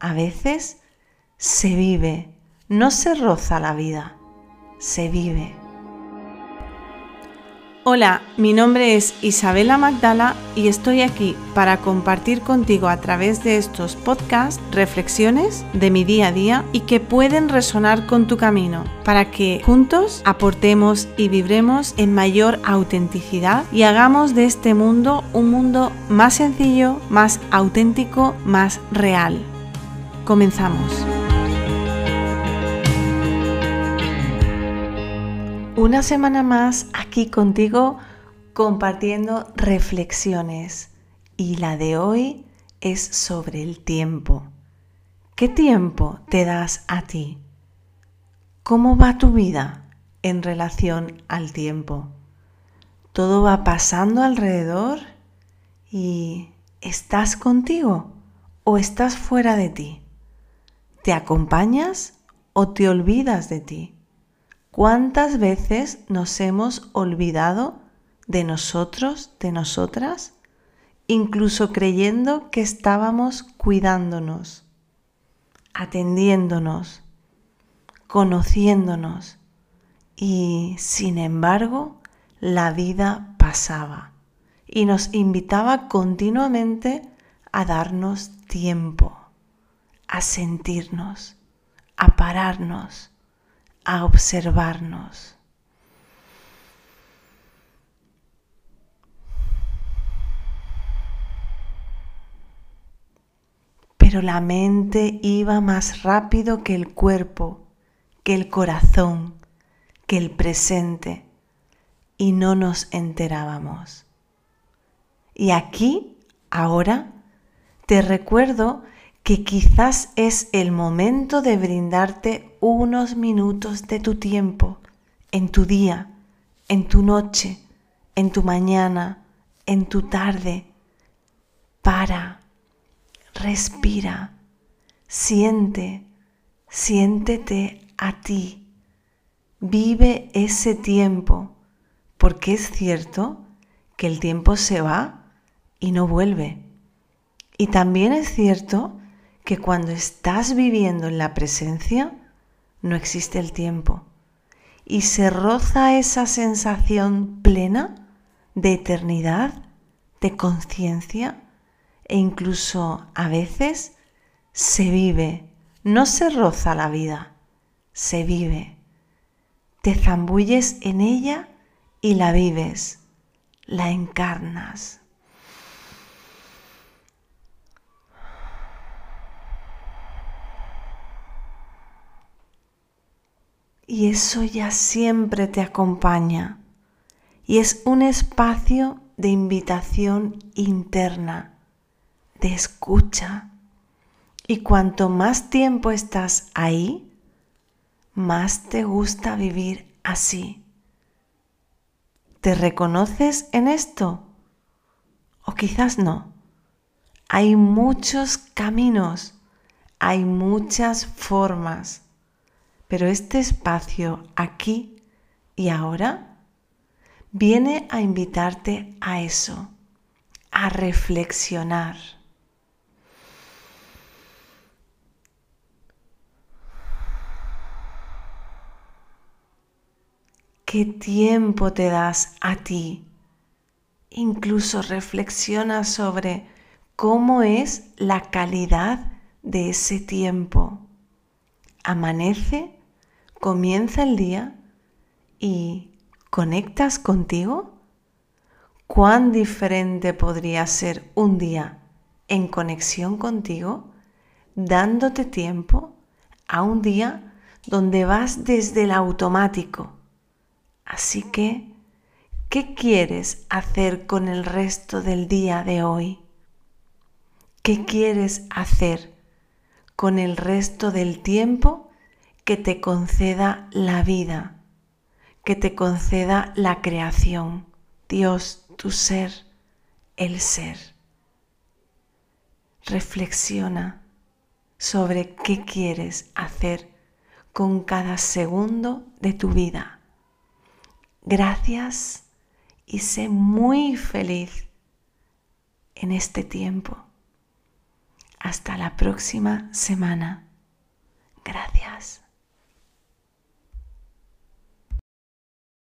a veces se vive, no se roza la vida, se vive. Hola, mi nombre es Isabela Magdala y estoy aquí para compartir contigo a través de estos podcasts reflexiones de mi día a día y que pueden resonar con tu camino para que juntos aportemos y vibremos en mayor autenticidad y hagamos de este mundo un mundo más sencillo, más auténtico, más real. Comenzamos. Una semana más aquí contigo compartiendo reflexiones y la de hoy es sobre el tiempo. ¿Qué tiempo te das a ti? ¿Cómo va tu vida en relación al tiempo? ¿Todo va pasando alrededor y estás contigo o estás fuera de ti? ¿Te acompañas o te olvidas de ti? ¿Cuántas veces nos hemos olvidado de nosotros, de nosotras, incluso creyendo que estábamos cuidándonos, atendiéndonos, conociéndonos y sin embargo la vida pasaba y nos invitaba continuamente a darnos tiempo, a sentirnos, a pararnos a observarnos. Pero la mente iba más rápido que el cuerpo, que el corazón, que el presente, y no nos enterábamos. Y aquí, ahora, te recuerdo que quizás es el momento de brindarte unos minutos de tu tiempo en tu día, en tu noche, en tu mañana, en tu tarde. Para, respira, siente, siéntete a ti. Vive ese tiempo, porque es cierto que el tiempo se va y no vuelve. Y también es cierto que cuando estás viviendo en la presencia, no existe el tiempo. Y se roza esa sensación plena de eternidad, de conciencia, e incluso a veces se vive, no se roza la vida, se vive. Te zambulles en ella y la vives, la encarnas. Y eso ya siempre te acompaña y es un espacio de invitación interna, de escucha. Y cuanto más tiempo estás ahí, más te gusta vivir así. ¿Te reconoces en esto? O quizás no. Hay muchos caminos, hay muchas formas pero este espacio aquí y ahora viene a invitarte a eso, a reflexionar. ¿Qué tiempo te das a ti? Incluso reflexiona sobre cómo es la calidad de ese tiempo. Amanece comienza el día y conectas contigo, ¿cuán diferente podría ser un día en conexión contigo, dándote tiempo a un día donde vas desde el automático? Así que, ¿qué quieres hacer con el resto del día de hoy? ¿Qué quieres hacer con el resto del tiempo que te conceda la vida, que te conceda la creación, Dios, tu ser, el ser. Reflexiona sobre qué quieres hacer con cada segundo de tu vida. Gracias y sé muy feliz en este tiempo. Hasta la próxima semana. Gracias.